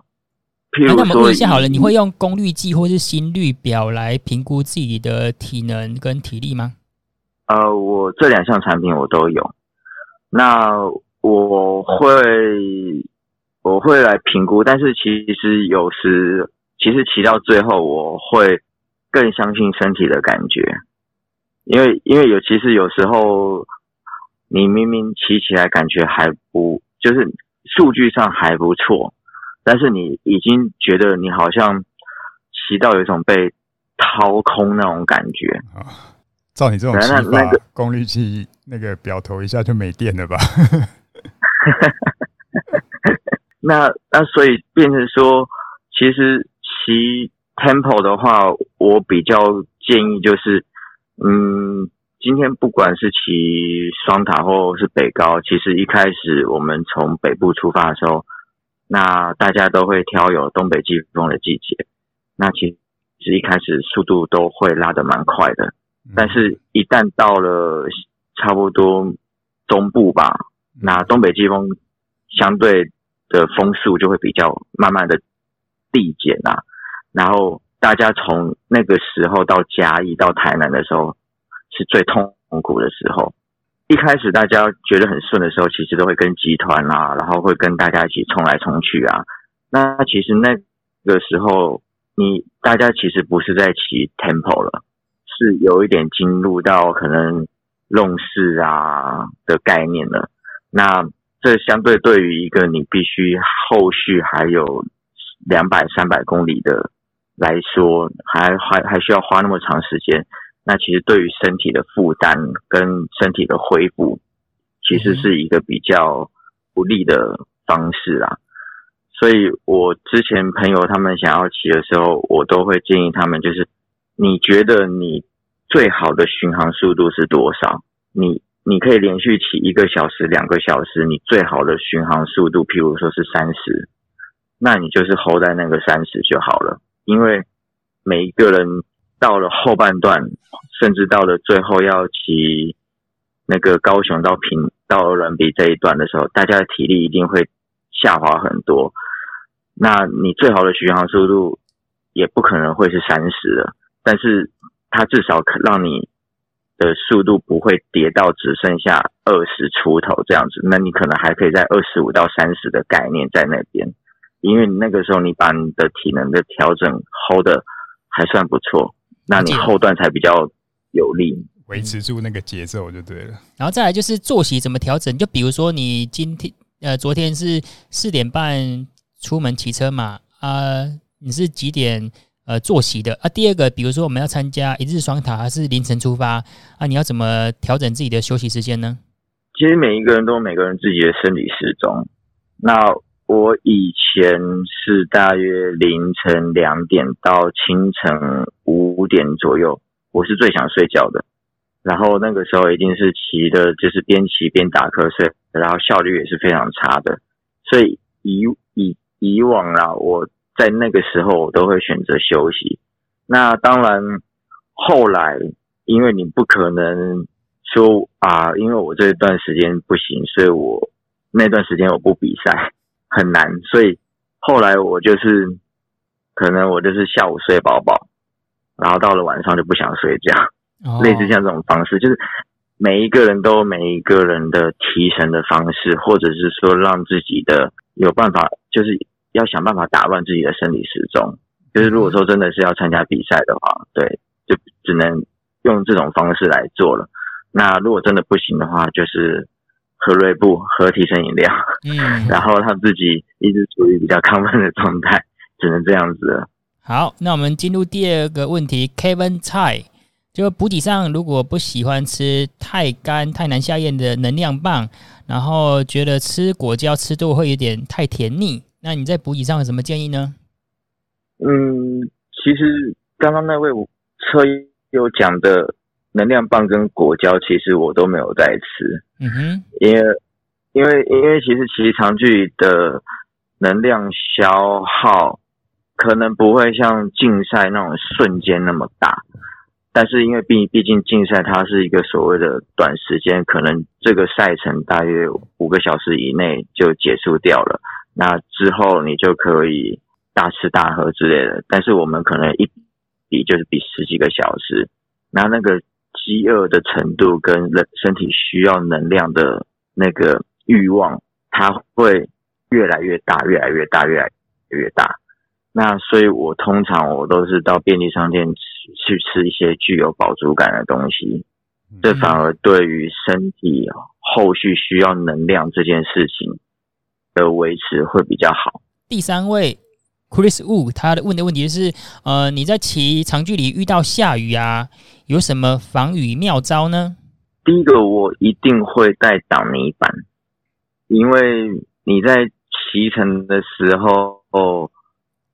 譬如说，那么问一下好了，你会用功率计或是心率表来评估自己的体能跟体力吗？呃，我这两项产品我都有。那我会。我会来评估，但是其实有时，其实骑到最后，我会更相信身体的感觉，因为因为有其实有时候，你明明骑起来感觉还不，就是数据上还不错，但是你已经觉得你好像骑到有一种被掏空那种感觉啊。照你这种骑法，那个功率计那个表头一下就没电了吧？那那所以变成说，其实骑 tempo 的话，我比较建议就是，嗯，今天不管是骑双塔或是北高，其实一开始我们从北部出发的时候，那大家都会挑有东北季风的季节，那其实一开始速度都会拉得蛮快的，但是一旦到了差不多中部吧，那东北季风相对。的风速就会比较慢慢的递减啊，然后大家从那个时候到嘉义到台南的时候是最痛苦的时候。一开始大家觉得很顺的时候，其实都会跟集团啊，然后会跟大家一起冲来冲去啊。那其实那个时候，你大家其实不是在骑 tempo 了，是有一点进入到可能弄式啊的概念了。那这相对对于一个你必须后续还有两百三百公里的来说，还还还需要花那么长时间，那其实对于身体的负担跟身体的恢复，其实是一个比较不利的方式啊。所以我之前朋友他们想要骑的时候，我都会建议他们，就是你觉得你最好的巡航速度是多少？你。你可以连续骑一个小时、两个小时，你最好的巡航速度，譬如说是三十，那你就是 hold 在那个三十就好了。因为每一个人到了后半段，甚至到了最后要骑那个高雄到平到鹅銮鼻这一段的时候，大家的体力一定会下滑很多。那你最好的巡航速度也不可能会是三十了，但是它至少可让你。的速度不会跌到只剩下二十出头这样子，那你可能还可以在二十五到三十的概念在那边，因为那个时候你把你的体能的调整 hold 得还算不错，那你后段才比较有力维持住那个节奏就对了。然后再来就是作息怎么调整，就比如说你今天呃昨天是四点半出门骑车嘛，啊、呃、你是几点？呃，作息的啊，第二个，比如说我们要参加一日双塔，还是凌晨出发啊？你要怎么调整自己的休息时间呢？其实每一个人都有每个人自己的生理时钟。那我以前是大约凌晨两点到清晨五点左右，我是最想睡觉的。然后那个时候一定是骑的，就是边骑边打瞌睡，然后效率也是非常差的。所以以以以往啊，我。在那个时候，我都会选择休息。那当然，后来因为你不可能说啊，因为我这段时间不行，所以我那段时间我不比赛，很难。所以后来我就是可能我就是下午睡饱饱，然后到了晚上就不想睡觉，哦、类似像这种方式，就是每一个人都有每一个人的提神的方式，或者是说让自己的有办法，就是要想办法打乱自己的生理时钟。就是如果说真的是要参加比赛的话，对，就只能用这种方式来做了。那如果真的不行的话，就是喝瑞布，喝提神饮料，嗯，然后让自己一直处于比较亢奋的状态，只能这样子了。好，那我们进入第二个问题，Kevin 蔡，就补给上如果不喜欢吃太干、太难下咽的能量棒，然后觉得吃果胶吃多会有点太甜腻，那你在补给上有什么建议呢？嗯，其实刚刚那位车友讲的能量棒跟果胶，其实我都没有在吃。嗯哼，因为因为因为其实其实长距离的能量消耗可能不会像竞赛那种瞬间那么大，但是因为毕毕竟竞赛它是一个所谓的短时间，可能这个赛程大约五个小时以内就结束掉了，那之后你就可以。大吃大喝之类的，但是我们可能一比就是比十几个小时，那那个饥饿的程度跟人身体需要能量的那个欲望，它会越来越大，越来越大，越来越大。那所以我通常我都是到便利商店去吃一些具有饱足感的东西，这反而对于身体后续需要能量这件事情的维持会比较好。第三位。Chris Wu 他的问的问题是，呃，你在骑长距离遇到下雨啊，有什么防雨妙招呢？第一个，我一定会带挡泥板，因为你在骑乘的时候，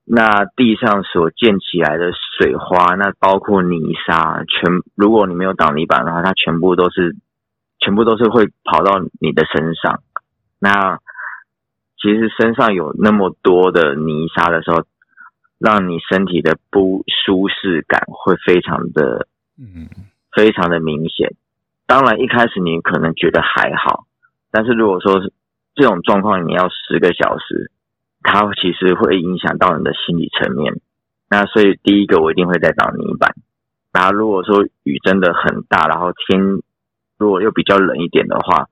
那地上所溅起来的水花，那包括泥沙，全如果你没有挡泥板的话，它全部都是，全部都是会跑到你的身上，那。其实身上有那么多的泥沙的时候，让你身体的不舒适感会非常的，嗯，非常的明显。当然一开始你可能觉得还好，但是如果说是这种状况，你要十个小时，它其实会影响到你的心理层面。那所以第一个我一定会带挡泥板。然后如果说雨真的很大，然后天如果又比较冷一点的话，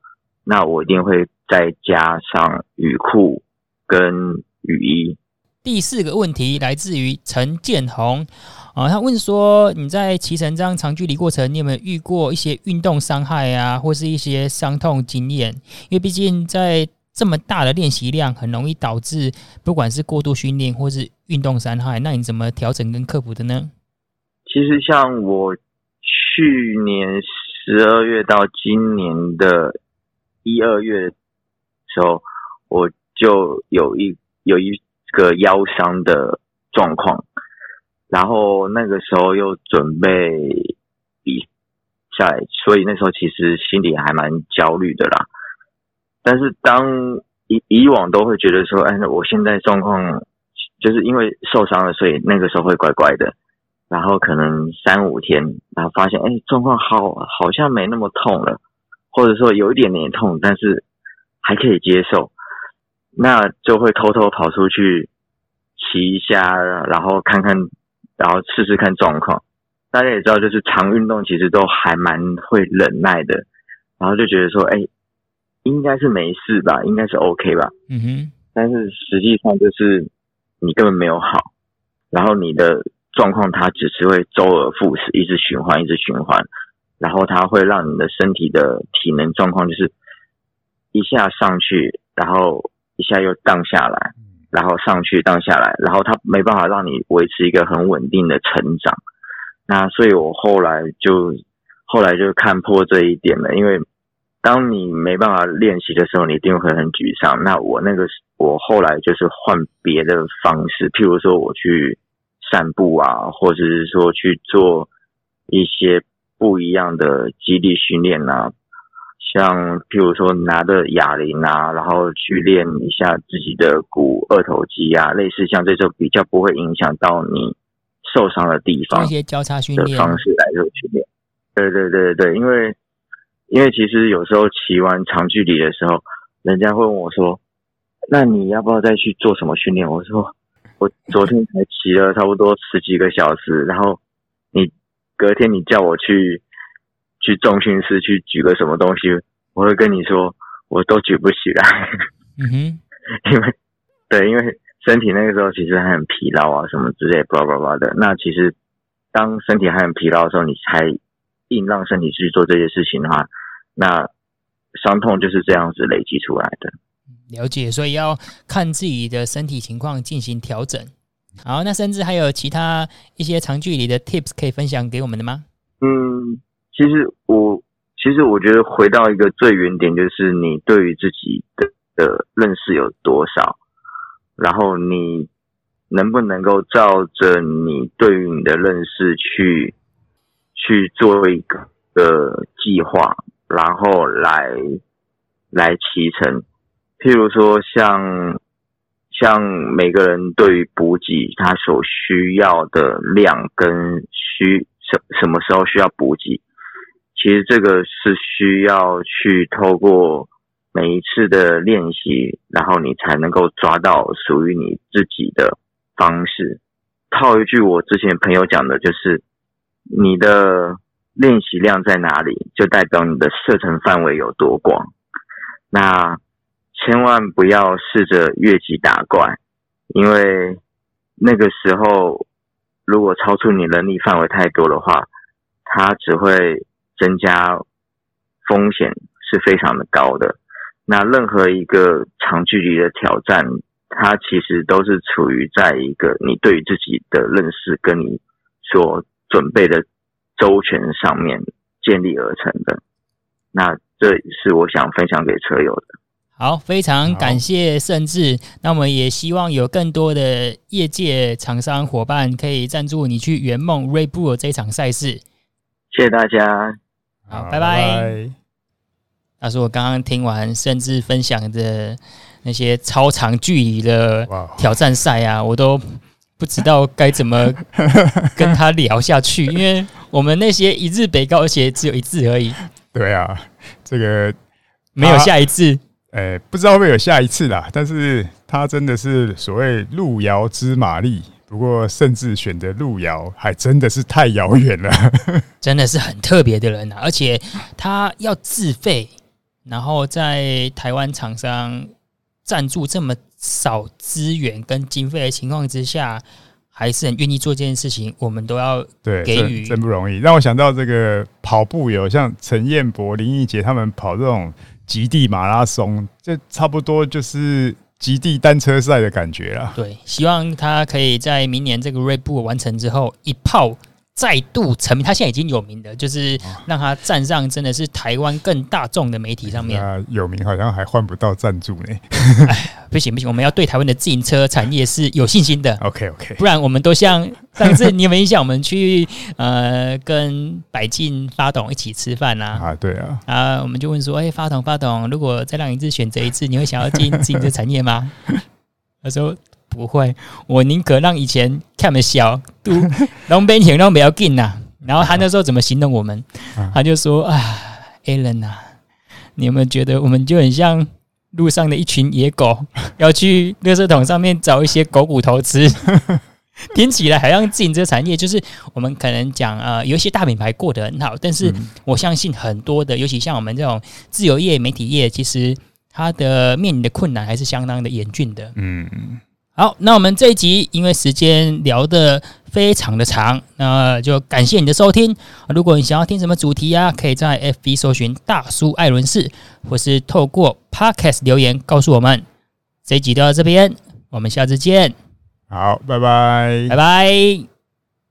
那我一定会。再加上雨裤跟雨衣。第四个问题来自于陈建宏啊，他问说：你在骑乘这样长距离过程，你有没有遇过一些运动伤害啊，或是一些伤痛经验？因为毕竟在这么大的练习量，很容易导致不管是过度训练或是运动伤害。那你怎么调整跟克服的呢？其实像我去年十二月到今年的一二月。时候我就有一有一个腰伤的状况，然后那个时候又准备比赛，所以那时候其实心里还蛮焦虑的啦。但是当以以往都会觉得说，哎，我现在状况就是因为受伤了，所以那个时候会乖乖的。然后可能三五天，然后发现，哎，状况好好像没那么痛了，或者说有一点点痛，但是。还可以接受，那就会偷偷跑出去骑一下，然后看看，然后试试看状况。大家也知道，就是常运动其实都还蛮会忍耐的，然后就觉得说，哎，应该是没事吧，应该是 OK 吧。嗯哼。但是实际上就是你根本没有好，然后你的状况它只是会周而复始，一直循环，一直循环，然后它会让你的身体的体能状况就是。一下上去，然后一下又荡下来，然后上去荡下来，然后它没办法让你维持一个很稳定的成长。那所以我后来就后来就看破这一点了，因为当你没办法练习的时候，你一定会很沮丧。那我那个我后来就是换别的方式，譬如说我去散步啊，或者是说去做一些不一样的基地训练啊。像譬如说拿着哑铃啊，然后去练一下自己的股二头肌啊，类似像这种比较不会影响到你受伤的地方，一些交叉训练的方式来做训练。对对对对，因为因为其实有时候骑完长距离的时候，人家会问我说：“那你要不要再去做什么训练？”我说：“我昨天才骑了差不多十几个小时，然后隔天你叫我去去重训室去举个什么东西，我会跟你说，我都举不起来。嗯哼，因为对，因为身体那个时候其实还很疲劳啊，什么之类，巴拉巴拉的。那其实当身体还很疲劳的时候，你才硬让身体去做这些事情的话，那伤痛就是这样子累积出来的。了解，所以要看自己的身体情况进行调整。好，那甚至还有其他一些长距离的 tips 可以分享给我们的吗？嗯，其实我其实我觉得回到一个最原点，就是你对于自己的的认识有多少，然后你能不能够照着你对于你的认识去去做一个的计划，然后来来骑乘。譬如说像，像每个人对于补给他所需要的量跟需什什么时候需要补给，其实这个是需要去透过每一次的练习，然后你才能够抓到属于你自己的方式。套一句我之前朋友讲的，就是你的练习量在哪里，就代表你的射程范围有多广。那千万不要试着越级打怪，因为那个时候如果超出你能力范围太多的话，它只会增加风险，是非常的高的。那任何一个长距离的挑战，它其实都是处于在一个你对于自己的认识跟你所准备的周全上面建立而成的。那这是我想分享给车友的。好，非常感谢盛智。那我们也希望有更多的业界厂商伙伴可以赞助你去圆梦 Red Bull 这场赛事。谢谢大家，好，拜拜。那是我刚刚听完盛智分享的那些超长距离的挑战赛啊，我都不知道该怎么 跟他聊下去，因为我们那些一日北高，而且只有一次而已。对啊，这个没有下一次。不知道会不会有下一次啦，但是他真的是所谓路遥知马力，不过甚至选择路遥还真的是太遥远了，真的是很特别的人啊！而且他要自费，然后在台湾厂商赞助这么少资源跟经费的情况之下，还是很愿意做这件事情，我们都要对给予，真不容易。让我想到这个跑步有像陈彦博、林义杰他们跑这种。极地马拉松，这差不多就是极地单车赛的感觉了。对，希望他可以在明年这个 Red Bull 完成之后一炮。再度成名，他现在已经有名的，就是让他站上真的是台湾更大众的媒体上面。啊有名好像还换不到赞助呢。哎，不行不行，我们要对台湾的自行车产业是有信心的。OK OK，不然我们都像上次你有没有印象？我们去呃跟百进发董一起吃饭呐？啊，对啊。啊，我们就问说，哎，发董发董，如果再让你一次选择一次，你会想要进自行车产业吗？他说。不会，我宁可让以前看的小都龙边挺都不要进呐。然后他那时候怎么形容我们？他就说：“啊，Alan 啊，你有没有觉得我们就很像路上的一群野狗，要去垃圾桶上面找一些狗骨头吃？听起来好像自行车产业，就是我们可能讲呃，有一些大品牌过得很好，但是我相信很多的，尤其像我们这种自由业、媒体业，其实它的面临的困难还是相当的严峻的。”嗯。好，那我们这一集因为时间聊得非常的长，那就感谢你的收听。如果你想要听什么主题啊，可以在 FB 搜寻大叔艾伦士，或是透过 Podcast 留言告诉我们。这一集就到这边，我们下次见。好，拜拜，拜拜。